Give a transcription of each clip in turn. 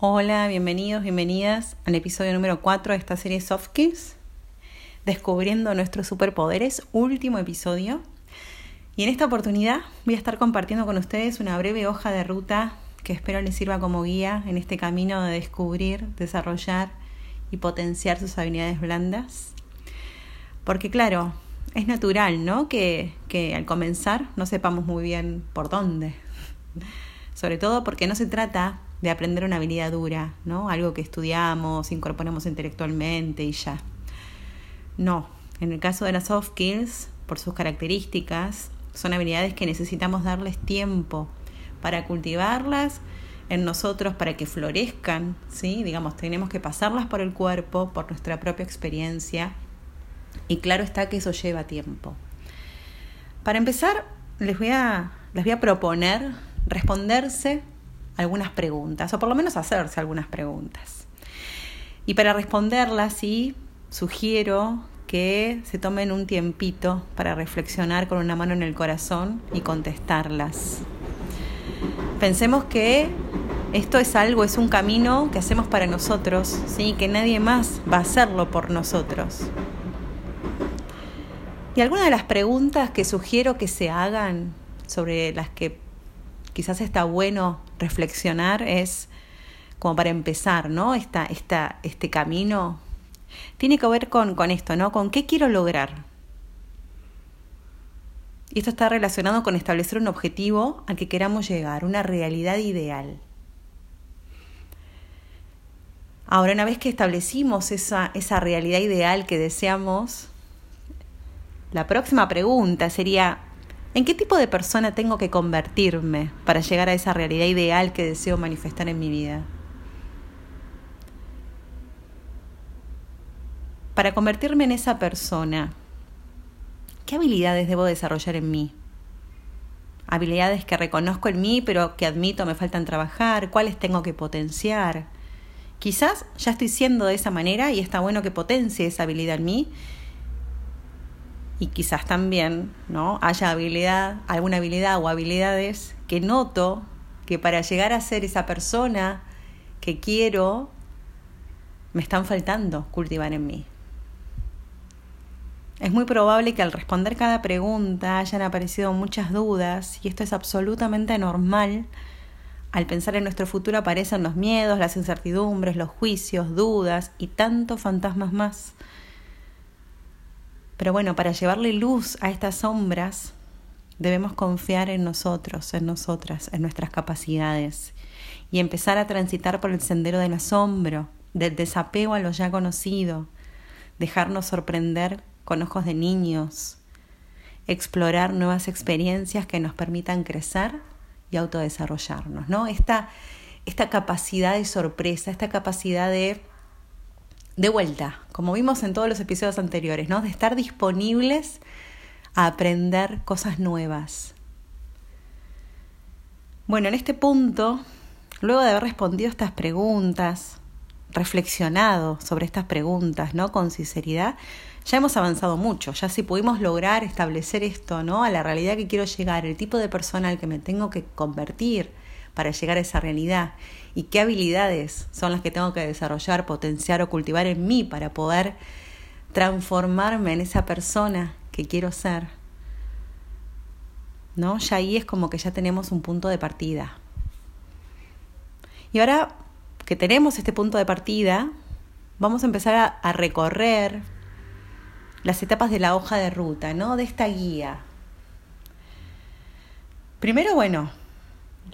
Hola, bienvenidos, bienvenidas al episodio número 4 de esta serie Soft Skills, descubriendo nuestros superpoderes, último episodio. Y en esta oportunidad voy a estar compartiendo con ustedes una breve hoja de ruta que espero les sirva como guía en este camino de descubrir, desarrollar y potenciar sus habilidades blandas. Porque claro, es natural, ¿no? Que, que al comenzar no sepamos muy bien por dónde. Sobre todo porque no se trata de aprender una habilidad dura, ¿no? Algo que estudiamos, incorporamos intelectualmente y ya. No, en el caso de las soft skills, por sus características, son habilidades que necesitamos darles tiempo para cultivarlas en nosotros para que florezcan, ¿sí? Digamos, tenemos que pasarlas por el cuerpo, por nuestra propia experiencia y claro está que eso lleva tiempo. Para empezar, les voy a, les voy a proponer responderse algunas preguntas, o por lo menos hacerse algunas preguntas. Y para responderlas, sí, sugiero que se tomen un tiempito para reflexionar con una mano en el corazón y contestarlas. Pensemos que esto es algo, es un camino que hacemos para nosotros, ¿sí? que nadie más va a hacerlo por nosotros. Y algunas de las preguntas que sugiero que se hagan, sobre las que quizás está bueno reflexionar, es como para empezar, ¿no? Esta, esta, este camino tiene que ver con, con esto, ¿no? Con qué quiero lograr. Y esto está relacionado con establecer un objetivo al que queramos llegar, una realidad ideal. Ahora, una vez que establecimos esa, esa realidad ideal que deseamos, la próxima pregunta sería, ¿en qué tipo de persona tengo que convertirme para llegar a esa realidad ideal que deseo manifestar en mi vida? Para convertirme en esa persona, ¿qué habilidades debo desarrollar en mí? Habilidades que reconozco en mí, pero que admito me faltan trabajar, cuáles tengo que potenciar. Quizás ya estoy siendo de esa manera y está bueno que potencie esa habilidad en mí y quizás también ¿no? haya habilidad, alguna habilidad o habilidades que noto que para llegar a ser esa persona que quiero me están faltando cultivar en mí. Es muy probable que al responder cada pregunta hayan aparecido muchas dudas y esto es absolutamente normal. Al pensar en nuestro futuro aparecen los miedos, las incertidumbres, los juicios, dudas y tantos fantasmas más. Pero bueno, para llevarle luz a estas sombras, debemos confiar en nosotros, en nosotras, en nuestras capacidades y empezar a transitar por el sendero del asombro, del desapego a lo ya conocido, dejarnos sorprender con ojos de niños, explorar nuevas experiencias que nos permitan crecer y autodesarrollarnos, ¿no? Esta, esta capacidad de sorpresa, esta capacidad de de vuelta, como vimos en todos los episodios anteriores, ¿no? De estar disponibles a aprender cosas nuevas. Bueno, en este punto, luego de haber respondido estas preguntas, reflexionado sobre estas preguntas, ¿no? Con sinceridad, ya hemos avanzado mucho, ya si pudimos lograr establecer esto, ¿no? A la realidad que quiero llegar, el tipo de persona al que me tengo que convertir para llegar a esa realidad y qué habilidades son las que tengo que desarrollar, potenciar o cultivar en mí para poder transformarme en esa persona que quiero ser. ¿No? Ya ahí es como que ya tenemos un punto de partida. Y ahora que tenemos este punto de partida, vamos a empezar a, a recorrer las etapas de la hoja de ruta, ¿no? De esta guía. Primero, bueno,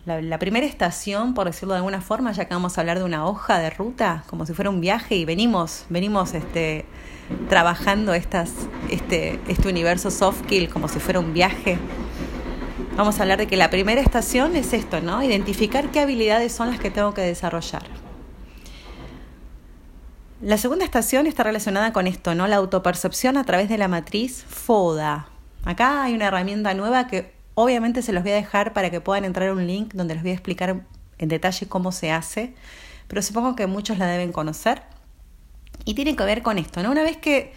la, primera estación, por decirlo de alguna forma, ya que vamos a hablar de una hoja de ruta, como si fuera un viaje y venimos, venimos este, trabajando este, este universo soft skill como si fuera un viaje. Vamos a hablar de que la primera estación es esto, ¿no? Identificar qué habilidades son las que tengo que desarrollar. La segunda estación está relacionada con esto, ¿no? La autopercepción a través de la matriz FODA. Acá hay una herramienta nueva que Obviamente se los voy a dejar para que puedan entrar a un link donde les voy a explicar en detalle cómo se hace, pero supongo que muchos la deben conocer. Y tiene que ver con esto, ¿no? Una vez que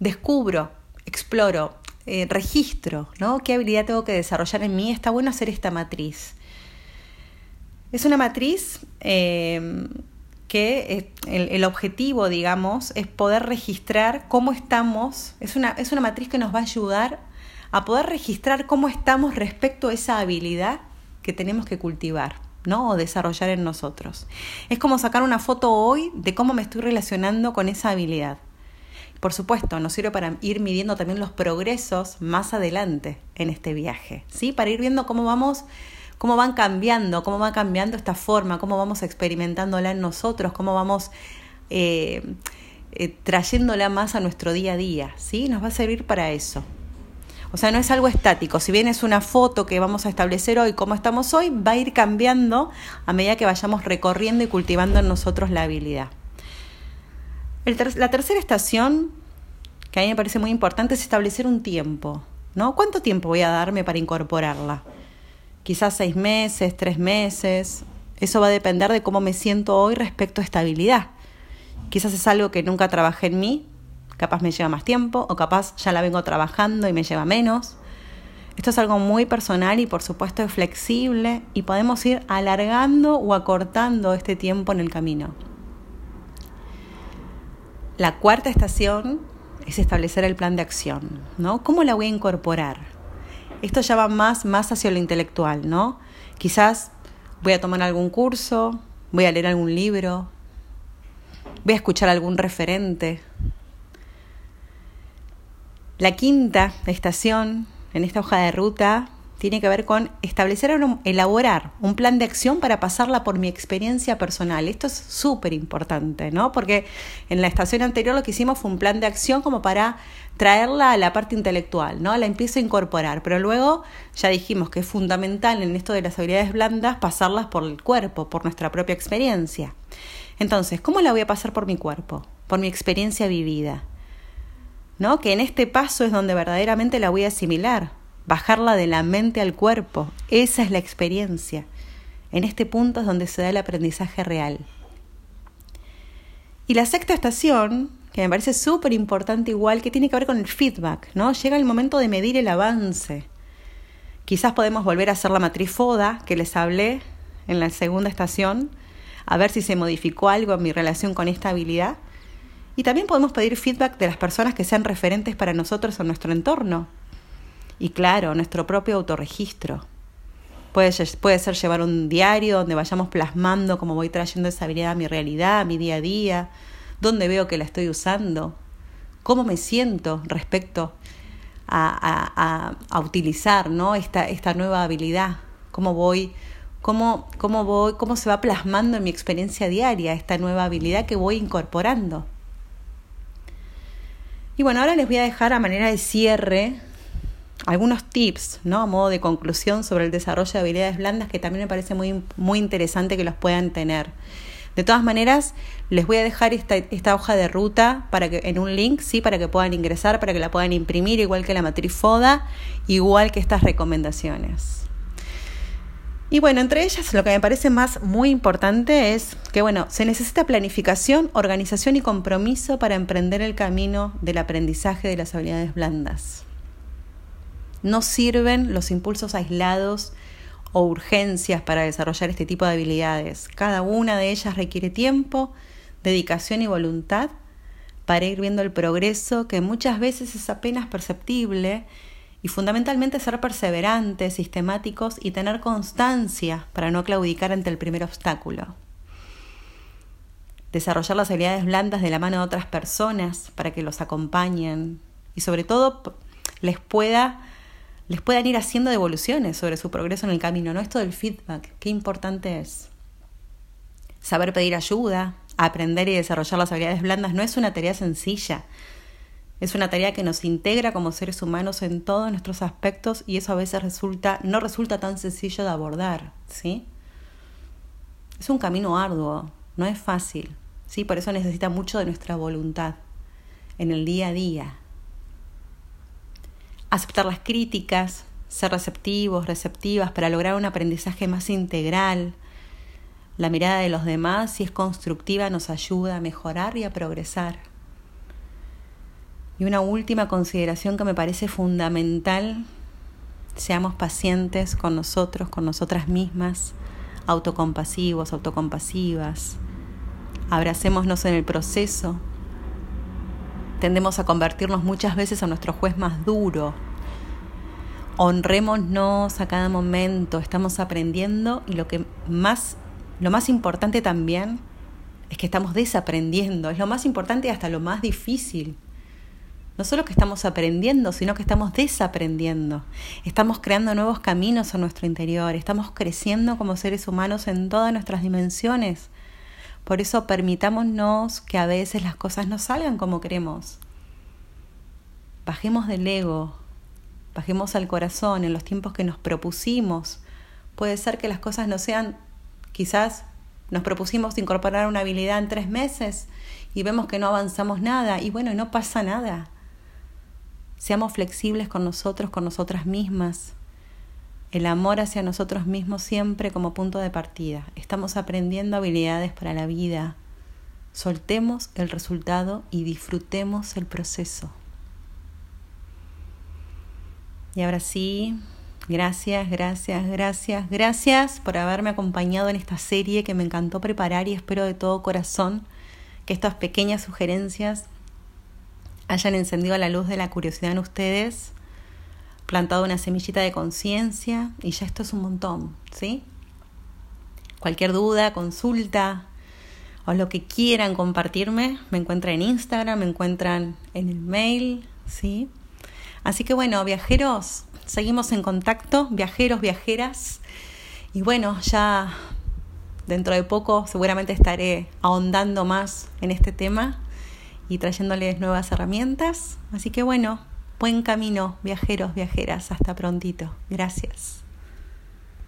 descubro, exploro, eh, registro, ¿no? ¿Qué habilidad tengo que desarrollar en mí? Está bueno hacer esta matriz. Es una matriz eh, que eh, el, objetivo, digamos, es poder registrar cómo estamos, es una, es una matriz que nos va a ayudar a poder registrar cómo estamos respecto a esa habilidad que tenemos que cultivar. ¿no? o desarrollar en nosotros. Es como sacar una foto hoy de cómo me estoy relacionando con esa habilidad. Por supuesto, nos sirve para ir midiendo también los progresos más adelante en este viaje, ¿sí? Para ir viendo cómo vamos cómo van cambiando, cómo va cambiando esta forma, cómo vamos experimentándola en nosotros, cómo vamos eh, eh, trayéndola más a nuestro día a día, ¿sí? Nos va a servir para eso. O sea, no es algo estático. Si bien es una foto que vamos a establecer hoy, cómo estamos hoy, va a ir cambiando a medida que vayamos recorriendo y cultivando en nosotros la habilidad. la tercera estación, que a mí me parece muy importante, es establecer un tiempo. ¿no? ¿Cuánto tiempo voy a darme para incorporarla? quizás seis meses, tres meses. Eso va a depender de cómo me siento hoy respecto a estabilidad. Quizás es algo que nunca trabajé en mí, capaz me lleva más tiempo o capaz ya la vengo trabajando y me lleva menos. Esto es algo muy personal y por supuesto es flexible y podemos ir alargando o acortando este tiempo en el camino. La cuarta estación es establecer el plan de acción, ¿no? ¿Cómo la voy a incorporar? Esto ya va más, más hacia lo intelectual, ¿no? Quizás voy a tomar algún curso, voy a leer algún libro, voy a escuchar algún referente. La quinta estación en esta hoja de ruta tiene que ver con establecer o elaborar un plan de acción para pasarla por mi experiencia personal. Esto es súper importante, ¿no? Porque en la estación anterior lo que hicimos fue un plan de acción como para traerla a la parte intelectual, ¿no? La empiezo a incorporar, pero luego ya dijimos que es fundamental en esto de las habilidades blandas pasarlas por el cuerpo, por nuestra propia experiencia. Entonces, ¿cómo la voy a pasar por mi cuerpo? Por mi experiencia vivida. ¿No? Que en este paso es donde verdaderamente la voy a asimilar, bajarla de la mente al cuerpo. Esa es la experiencia. En este punto es donde se da el aprendizaje real. Y la sexta estación, que me parece súper importante igual, que tiene que ver con el feedback, ¿no? Llega el momento de medir el avance. Quizás podemos volver a hacer la matriz FODA que les hablé en la segunda estación, a ver si se modificó algo en mi relación con esta habilidad. Y también podemos pedir feedback de las personas que sean referentes para nosotros en nuestro entorno. Y claro, nuestro propio autorregistro. Puede, puede ser llevar un diario donde vayamos plasmando cómo voy trayendo esa habilidad a mi realidad, a mi día a día, dónde veo que la estoy usando, cómo me siento respecto a, a, utilizar ¿no? esta, esta nueva habilidad, cómo voy, cómo, cómo voy, cómo se va plasmando en mi experiencia diaria esta nueva habilidad que voy incorporando. Y bueno, ahora les voy a dejar a manera de cierre algunos tips, ¿no? A modo de conclusión sobre el desarrollo de habilidades blandas que también me parece muy, muy interesante que los puedan tener. De todas maneras, les voy a dejar esta, esta, hoja de ruta para que, en un link, sí, para que puedan ingresar, para que la puedan imprimir, igual que la matriz FODA, igual que estas recomendaciones. Y bueno, entre ellas lo que me parece más muy importante es que, bueno, se necesita planificación, organización y compromiso para emprender el camino del aprendizaje de las habilidades blandas. No sirven los impulsos aislados o urgencias para desarrollar este tipo de habilidades. Cada una de ellas requiere tiempo, dedicación y voluntad para ir viendo el progreso que muchas veces es apenas perceptible y fundamentalmente ser perseverantes, sistemáticos y tener constancia para no claudicar ante el primer obstáculo. Desarrollar las habilidades blandas de la mano de otras personas para que los acompañen y sobre todo les pueda les puedan ir haciendo devoluciones sobre su progreso en el camino, ¿no? Esto del feedback, qué importante es. Saber pedir ayuda, aprender y desarrollar las habilidades blandas no es una tarea sencilla. Es una tarea que nos integra como seres humanos en todos nuestros aspectos y eso a veces resulta, no resulta tan sencillo de abordar, ¿sí? Es un camino arduo, no es fácil, ¿sí? Por eso necesita mucho de nuestra voluntad en el día a día, aceptar las críticas, ser receptivos, receptivas para lograr un aprendizaje más integral. La mirada de los demás, si es constructiva, nos ayuda a mejorar y a progresar. Y una última consideración que me parece fundamental, seamos pacientes con nosotros, con nosotras mismas, autocompasivos, autocompasivas. abracémonos en el proceso. Tendemos a convertirnos muchas veces a nuestro juez más duro. Honrémonos a cada momento, estamos aprendiendo y lo que más lo más importante también es que estamos desaprendiendo, es lo más importante y hasta lo más difícil. No solo que estamos aprendiendo, sino que estamos desaprendiendo. Estamos creando nuevos caminos en nuestro interior, estamos creciendo como seres humanos en todas nuestras dimensiones. Por eso permitámonos que a veces las cosas no salgan como queremos. Bajemos del ego, bajemos al corazón en los tiempos que nos propusimos. Puede ser que las cosas no sean, quizás nos propusimos incorporar una habilidad en tres meses y vemos que no avanzamos nada y bueno, no pasa nada. Seamos flexibles con nosotros, con nosotras mismas. El amor hacia nosotros mismos siempre como punto de partida. Estamos aprendiendo habilidades para la vida. Soltemos el resultado y disfrutemos el proceso. Y ahora sí, gracias, gracias, gracias, gracias por haberme acompañado en esta serie que me encantó preparar y espero de todo corazón que estas pequeñas sugerencias hayan encendido la luz de la curiosidad en ustedes, plantado una semillita de conciencia y ya esto es un montón, ¿sí? Cualquier duda, consulta o lo que quieran compartirme, me encuentran en Instagram, me encuentran en el mail, ¿sí? Así que bueno, viajeros, seguimos en contacto, viajeros, viajeras. Y bueno, ya dentro de poco seguramente estaré ahondando más en este tema y trayéndoles nuevas herramientas. Así que bueno, buen camino, viajeros, viajeras. Hasta prontito. Gracias.